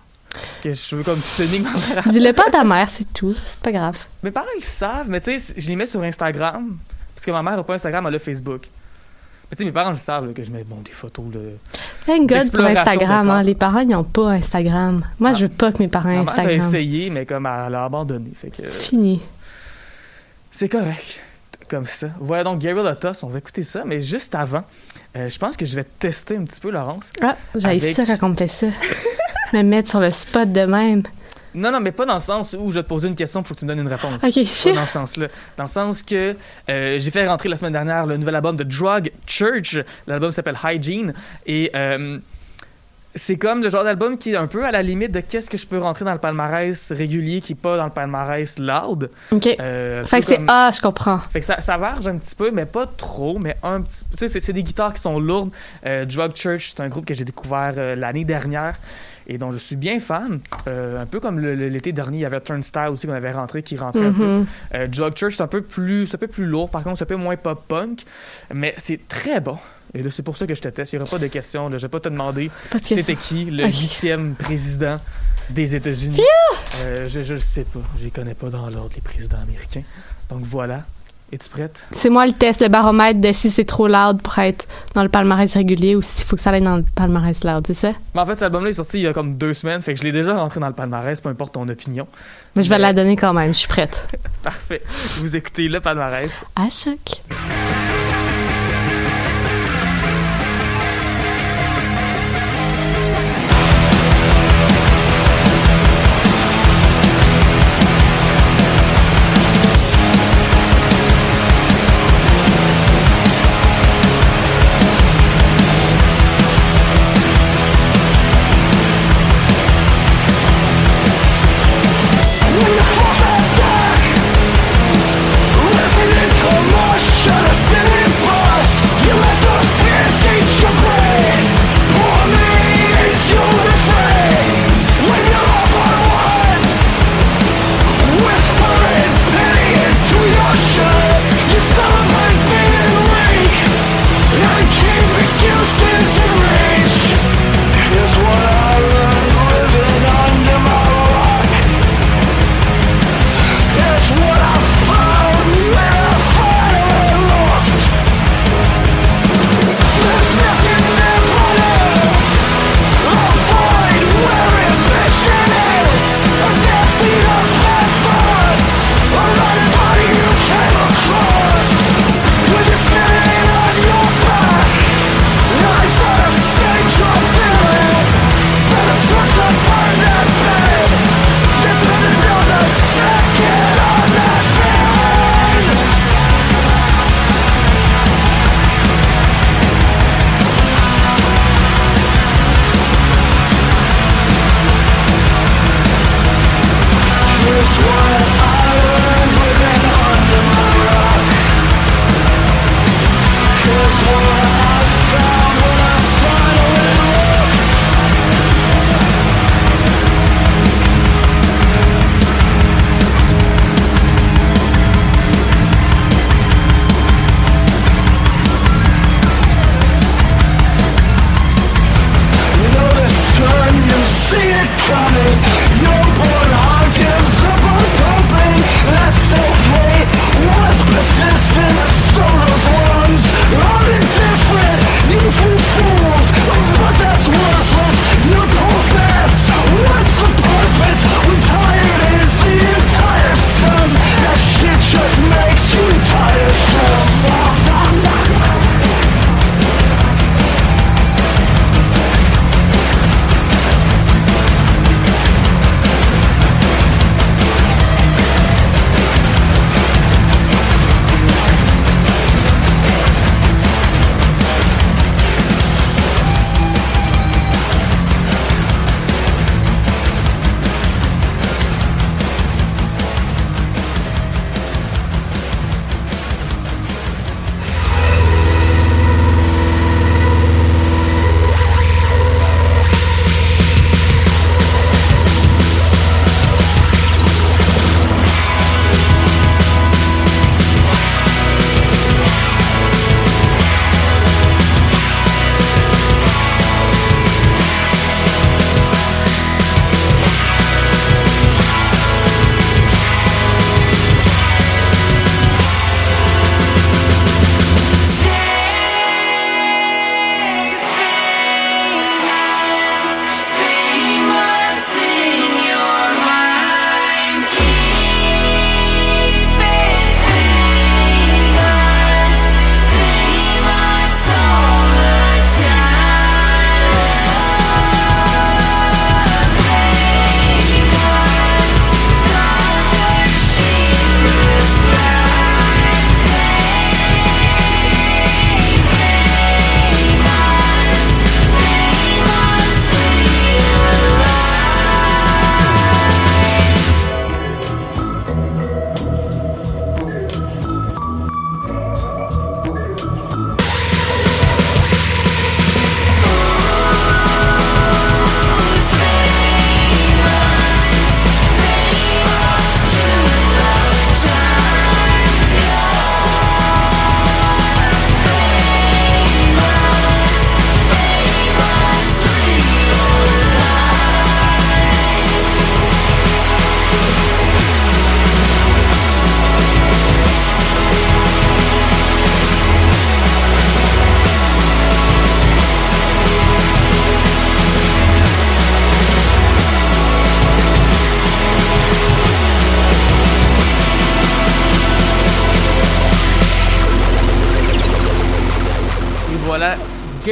Que je veux comme tenir ma Dis-le pas à ta mère, c'est tout. C'est pas grave. Mes parents, ils le savent. Mais tu sais, je les mets sur Instagram. Parce que ma mère n'a pas Instagram, elle a Facebook. Mais tu sais, mes parents le savent là, que je mets bon, des photos. Là. Thank God pour Instagram. de Hein. Les parents, ils n'ont pas Instagram. Moi, Ah. je veux pas que mes parents aient Ma mère a Instagram. essayé, mais comme elle a abandonné. Que C'est fini. c'est correct. Comme ça. Voilà donc Gary Lotus, on va écouter ça. Mais juste avant, euh, je pense que je vais tester un petit peu, Laurence. Ah, j'ai Avec- ça quand on me fait ça. me mettre sur le spot de même. Non, non, mais pas dans le sens où je vais te poser une question, il faut que tu me donnes une réponse. OK, Pas dans ce sens-là. Dans le sens que euh, j'ai fait rentrer la semaine dernière le nouvel album de Drug Church. L'album s'appelle Hygiene. Et euh, c'est comme le genre d'album qui est un peu à la limite de qu'est-ce que je peux rentrer dans le palmarès régulier qui n'est pas dans le palmarès loud. OK. Euh, Fait que c'est Ah, je comprends. fait que ça, ça varge un petit peu, mais pas trop, mais un petit peu. Tu sais, c'est- des guitares qui sont lourdes. Euh, Drug Church, c'est un groupe que j'ai découvert euh, l'année dernière et dont je suis bien fan. Euh, un peu comme l'été dernier, il y avait Turnstile aussi qu'on avait rentré, qui rentrait un peu. Mhm. Euh, Drug Church, c'est un peu plus, un peu plus lourd. Par contre, c'est un peu moins pop-punk, mais c'est très bon. Et là, c'est pour ça que je te teste. Il n'y aura pas de questions. Là. Je vais pas te demander c'était qui le huitième président des États-Unis. Euh, je, le sais pas. Je les connais pas dans l'ordre, les présidents américains. Donc voilà. Es-tu prête? C'est moi le test, le baromètre de si c'est trop loud pour être dans le palmarès régulier ou s'il faut que ça aille dans le palmarès loud, c'est ça? Mais en fait, cet album-là est sorti il y a comme deux semaines, fait que je l'ai déjà rentré dans le palmarès, peu importe ton opinion. Mais je vais Mais- la donner quand même, je suis prête. Parfait. Vous écoutez le palmarès. À choc.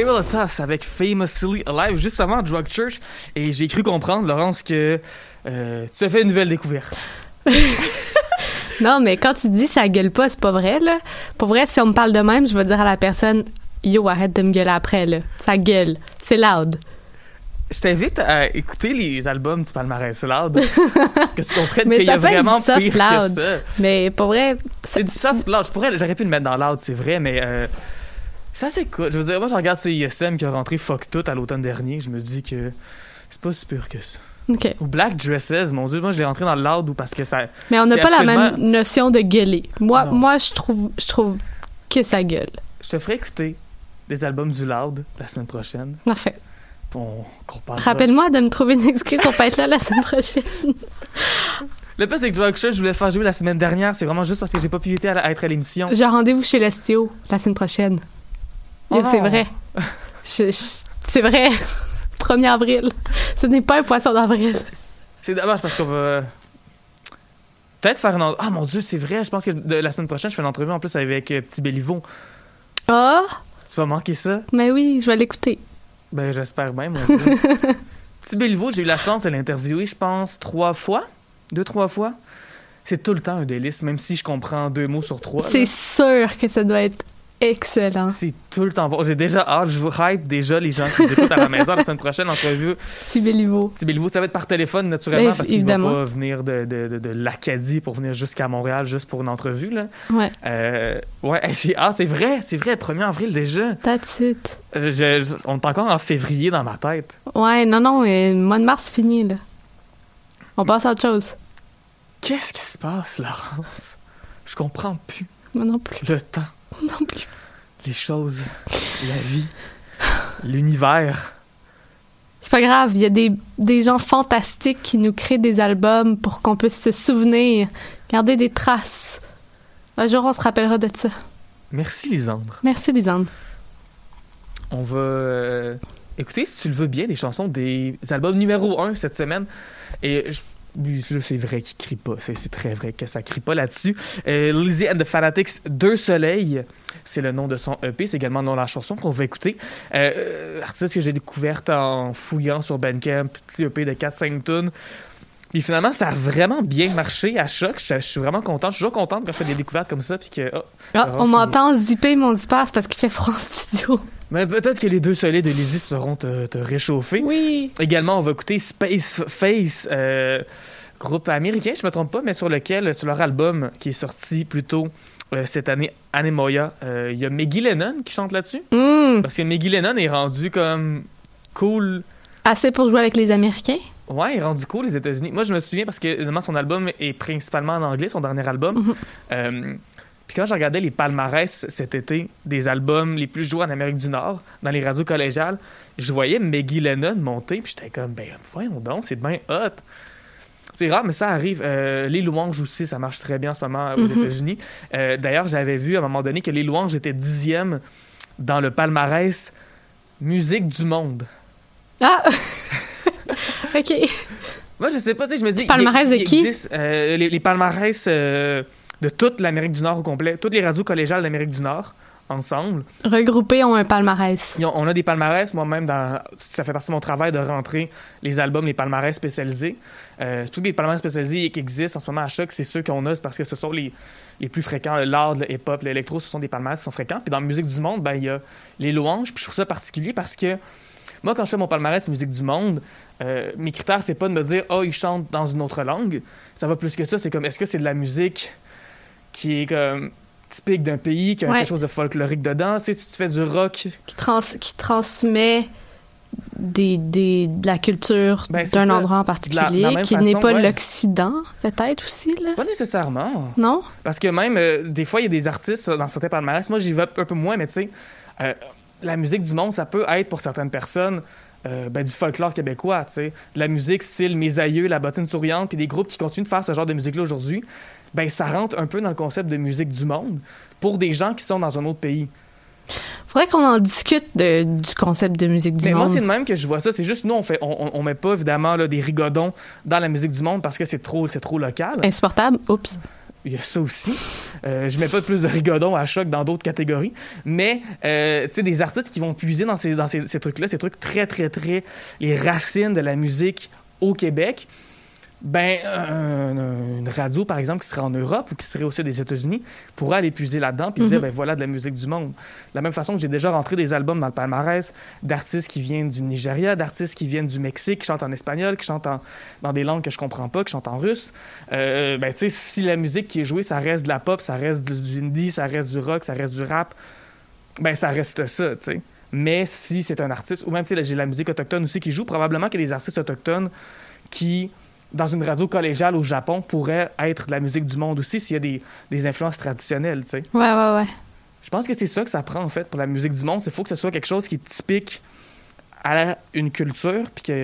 Toss avec Famously Alive juste avant Drug Church. Et j'ai cru comprendre, Laurence, que euh, tu as fait une nouvelle découverte. Non, mais quand tu dis ça gueule pas, c'est pas vrai, là. Pour vrai, si on me parle de même, je vais dire à la personne Yo, arrête de me gueuler après, là. Ça gueule. C'est loud. Je t'invite à écouter les albums du palmarès loud. que tu comprennes qu'il y a vraiment soft pire loud. que ça. Mais pour vrai, C'est du soft loud. Je pourrais, j'aurais pu le mettre dans loud, c'est vrai, mais euh, ça c'est cool. Je veux dire, moi je regarde CISM qui a rentré Fuck Tout à l'automne dernier. Je me dis que c'est pas si pire que ça. OK. Ou Black Dresses, mon dieu, moi je l'ai rentré dans le loud ou parce que ça. Mais on n'a pas la même notion de gueuler. Moi, Non. moi je trouve, je trouve que ça gueule. Je te ferai écouter des albums du loud la semaine prochaine. Parfait. puis On comparera. Rappelle-moi de me trouver une excuse pour pas être là la semaine prochaine. Le pire c'est que Drug Church, je voulais faire jouer la sème dernière. C'est vraiment juste parce que j'ai pas pu éviter à, à être à l'émission. J'ai rendez-vous chez l'ostéo la semaine prochaine. Oh c'est vrai. C'est vrai. 1er avril. Ce n'est pas un poisson d'avril. C'est dommage parce qu'on va. Peut-être faire une. Ah mon dieu, c'est vrai. Je pense que de- la semaine prochaine, je fais une entrevue en plus avec euh, Petit Béliveau. Ah, Tu vas manquer ça? mais oui, je vais l'écouter. Ben, j'espère bien, mon dieu. Petit Béliveau, j'ai eu la chance de l'interviewer, je pense, trois fois. Deux, trois fois. C'est tout le temps un délice, même si je comprends deux mots sur trois. C'est sûr que ça doit être excellent. C'est tout le temps bon. J'ai déjà hâte, je vous hype déjà les gens qui nous écoutent à la maison la semaine prochaine, entrevue. Petit Béliveau. Petit Béliveau, ça va être par téléphone, naturellement, Ben, parce qu'il va évidemment. pas venir de, de, de, de l'Acadie pour venir jusqu'à Montréal juste pour une entrevue, là. Ouais, Euh, ouais, j'ai hâte, c'est vrai, c'est vrai, 1er avril déjà. that's it. Je- je- on est encore en février dans ma tête. Ouais, non, non, mais le mois de mars fini, là. On passe à autre chose. Qu'est-ce qui se passe, Laurence? Je comprends plus. Moi non plus. Le temps, Non plus. les choses, la vie, l'univers. C'est pas grave, il y a des, des gens fantastiques qui nous créent des albums pour qu'on puisse se souvenir, garder des traces. Un jour, on se rappellera de ça. Merci, Lisandre. Merci, Lisande. On va euh, écouter, si tu le veux bien, des chansons des albums numéro 1 cette semaine. Et je- c'est vrai qu'il crie pas. C'est très vrai que ça crie pas là-dessus. Euh, Lizzie and the Fanatics, Deux Soleils, c'est le nom de son EP. C'est également le nom de la chanson qu'on va écouter. Euh, artiste que j'ai découverte en fouillant sur Bandcamp, petit EP de 4-5 tunes. Puis finalement, ça a vraiment bien marché à choc. Je, je suis vraiment contente. Je suis toujours contente quand je fais des découvertes comme ça. Puis que, oh, Ah, on m'entend zipper mon disperse parce qu'il fait froid en studio. Mais peut-être que les deux soleils de Lizzie seront te, te réchauffer. Oui. Également, on va écouter Space Face, euh, groupe américain, je me trompe pas, mais sur lequel, sur leur album qui est sorti plus tôt euh, cette année, Anemoya, euh, il y a Maggie Lennon qui chante là-dessus. Hum, Parce que Maggie Lennon est rendu comme cool. Assez pour jouer avec les Américains? Ouais, il est rendu cool les États-Unis. Moi, je me souviens parce que évidemment, son album est principalement en anglais, son dernier album. Mhm. Euh, puis quand je regardais les palmarès cet été des albums les plus joués en Amérique du Nord, dans les radios collégiales, je voyais Maggie Lennon monter, puis j'étais comme, ben voyons donc, c'est bien hot. C'est rare, mais ça arrive. Euh, les louanges aussi, ça marche très bien en ce moment aux Mhm. États-Unis. Euh, D'ailleurs, j'avais vu à un moment donné que les louanges étaient dixième dans le palmarès musique du monde. Ah! OK. Moi, je sais pas, tu sais, je me dis. palmarès de qui? existe, euh, les, les palmarès euh, de toute l'Amérique du Nord au complet, toutes les radios collégiales d'Amérique du Nord, ensemble. Regroupés ont un palmarès. Ont- on a des palmarès, moi-même, ça fait partie de mon travail de rentrer les albums, les palmarès spécialisés. Euh, c'est les palmarès spécialisés qui existent en ce moment à choc, c'est ceux qu'on a, parce que ce sont les, les plus fréquents. Loud, le hip-hop, l'électro, ce sont des palmarès qui sont fréquents. Puis dans la musique du monde, ben, il y a les louanges. Puis je trouve ça particulier parce que moi, quand je fais mon palmarès musique du monde, euh, mes critères, c'est pas de me dire, oh, ils chantent dans une autre langue. Ça va plus que ça. C'est comme, est-ce que c'est de la musique qui est comme typique d'un pays, qui a Ouais. quelque chose de folklorique dedans? Tu sais, si tu fais du rock, Qui, trans qui transmet des, des, de la culture Ben, d'un endroit en la- particulier, la qui n'est pas ouais. l'Occident, peut-être aussi, là. Pas nécessairement. Non? Parce que même, euh, des fois, il y a des artistes dans certains palmarès. Moi, j'y vais un peu moins, mais tu sais, euh, la musique du monde, ça peut être pour certaines personnes euh, ben, du folklore québécois, tu sais. De la musique style Mes aïeux, La bottine souriante, puis des groupes qui continuent de faire ce genre de musique-là aujourd'hui. Ben, ça rentre un peu dans le concept de musique du monde pour des gens qui sont dans un autre pays. Faudrait qu'on en discute de- du concept de musique du Mais moi, monde. c'est de même que je vois ça. C'est juste, nous, on fait, on, on- on met pas évidemment là, des rigodons dans la musique du monde parce que c'est trop, c'est trop local. Insupportable? Oups. Il y a ça aussi. Euh, je mets pas plus de rigodon à choc dans d'autres catégories. Mais, euh, tu sais, des artistes qui vont puiser dans ces, dans ces, ces trucs-là, ces trucs très, très, très... les racines de la musique au Québec ben, un- une radio, par exemple, qui serait en Europe ou qui serait aussi des États-Unis, pourrait aller puiser là-dedans puis dire, ben voilà de la musique du monde. De la même façon que j'ai déjà rentré des albums dans le palmarès d'artistes qui viennent du Nigeria, d'artistes qui viennent du Mexique, qui chantent en espagnol, qui chantent en- dans des langues que je comprends pas, qui chantent en russe. Euh, ben, tu sais, si la musique qui est jouée, ça reste de la pop, ça reste du, du indie, ça reste du rock, ça reste du rap, ben, ça reste ça, tu sais. Mais si c'est un artiste, ou même, tu sais, j'ai la musique autochtone aussi qui joue, probablement qu'il y a des artistes autochtones qui, dans une radio collégiale au Japon, pourraient être de la musique du monde aussi s'il y a des, des influences traditionnelles, tu sais. Ouais, ouais, ouais. Je pense que c'est ça que ça prend, en fait, pour la musique du monde. C'est faut que ce soit quelque chose qui est typique à la- une culture, puis qu'il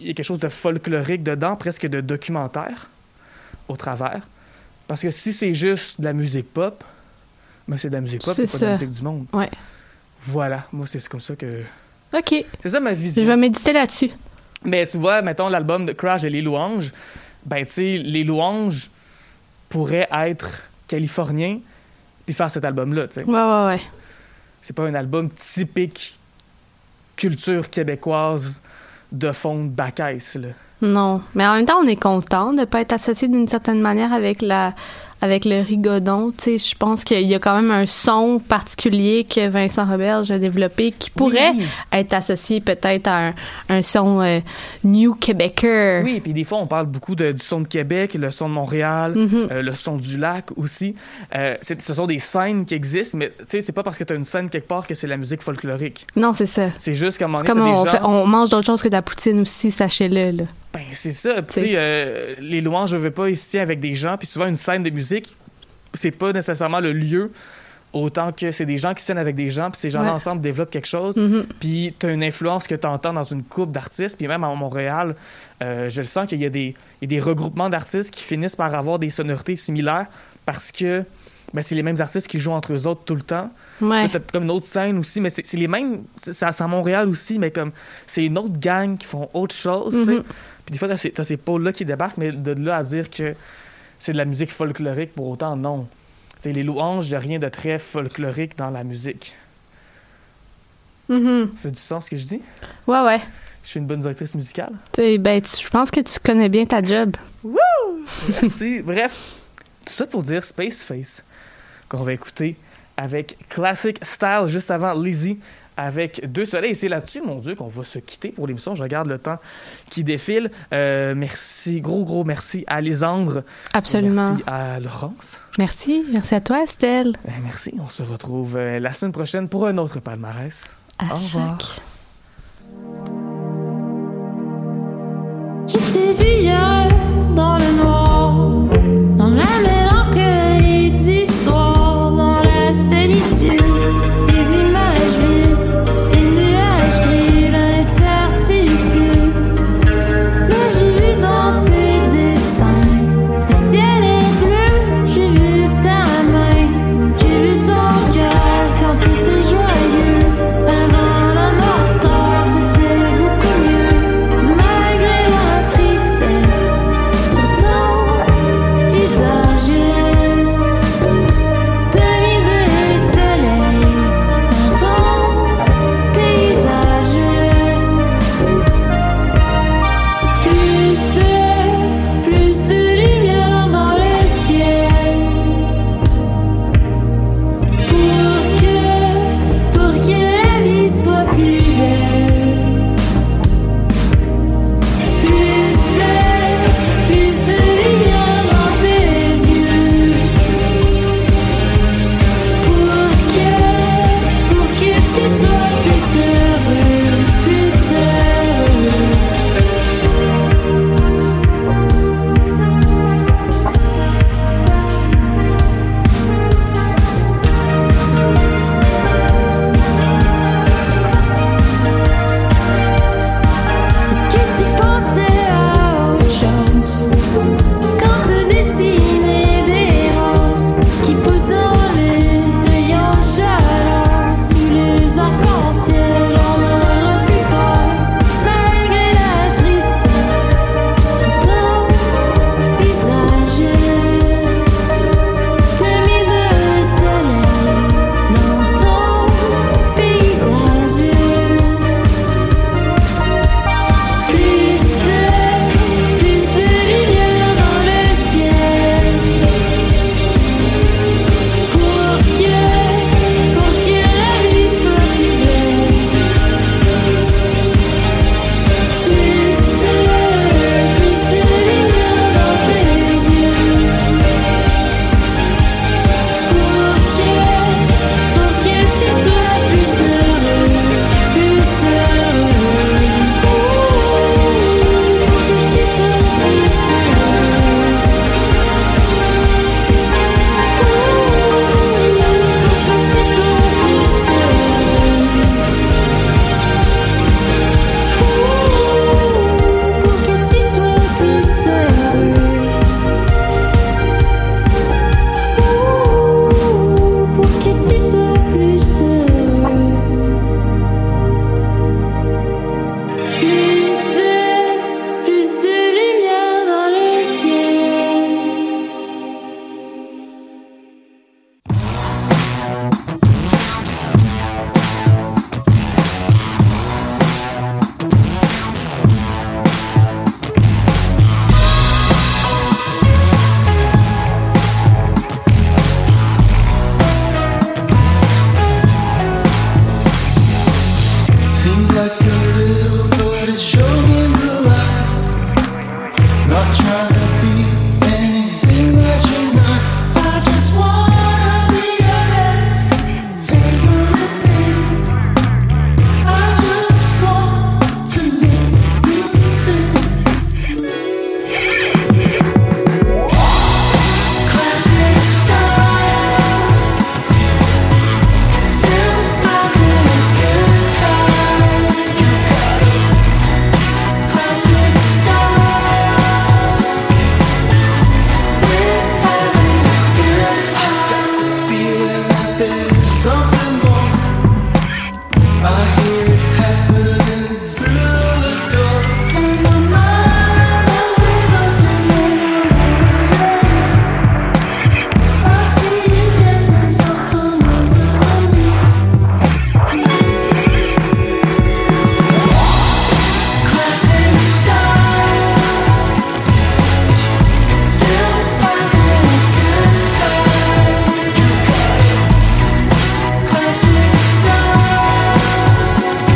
y ait quelque chose de folklorique dedans, presque de documentaire au travers. Parce que si c'est juste de la musique pop, ben c'est de la musique pop, C'est pas de la musique du monde. Ouais. Voilà, moi c'est comme ça que... OK. C'est ça ma Je vision. vais méditer là-dessus. Mais tu vois, mettons l'album de Crash et les louanges, ben tu sais, les louanges pourraient être californiens puis faire cet album-là, tu sais. Ouais, ouais, ouais. C'est pas un album typique culture québécoise de fond de bacaisse, là. Non. Mais en même temps, on est content de pas être associé d'une certaine manière avec la avec le rigodon. Tu sais, je pense qu'il y a quand même un son particulier que Vincent Roberge a développé qui pourrait Oui. être associé peut-être à un, un son euh, new québécois. Oui, puis des fois, on parle beaucoup de- du son de Québec, le son de Montréal, Mhm. euh, le son du lac aussi. Euh, ce sont des scènes qui existent, mais tu sais, c'est pas parce que tu as une scène quelque part que c'est la musique folklorique. Non, c'est ça. C'est juste qu'à un moment C'est donné, comme on, des fait- gens... on mange d'autres choses que de la poutine aussi, sachez-le. Ben, c'est ça. Puis, T'sais. tu sais, euh, les louanges, je veux pas ici avec des gens. Puis souvent, une scène de musique, c'est pas nécessairement le lieu. Autant que c'est des gens qui scènent avec des gens, puis ces gens-là Ouais. ensemble développent quelque chose. Mhm. Puis tu as une influence que tu entends dans une coupe d'artistes. Puis même à Montréal, euh, je le sens qu'il y, y a des regroupements d'artistes qui finissent par avoir des sonorités similaires parce que ben, c'est les mêmes artistes qui jouent entre eux autres tout le temps. Ouais. T'as comme une autre scène aussi, mais c'est les mêmes. C'est à Montréal aussi, mais comme c'est une autre gang qui font autre chose. sais. Mhm. Puis des fois, t'as ces, pôles-là qui débarquent, mais de là à dire que c'est de la musique folklorique, pour autant, non. C'est les louanges, il rien de très folklorique dans la musique. Mhm. Ça fait du sens ce que je dis? Ouais, ouais. Je suis une bonne directrice musicale. Ben, je pense que tu connais bien ta job. Merci. Bref, tout ça pour dire Space Face, qu'on va écouter avec Classic Style juste avant Lizzie, avec Deux Soleils. Et c'est là-dessus, mon Dieu, qu'on va se quitter pour l'émission. Je regarde le temps qui défile. Euh, merci, gros, gros merci à Lisandre. Absolument. Merci à Laurence. Merci. Merci à toi, Estelle. Euh, merci. On se retrouve euh, la semaine prochaine pour un autre palmarès. À Au revoir. chaque. Je t'ai vu hier dans le noir, dans la mélancolie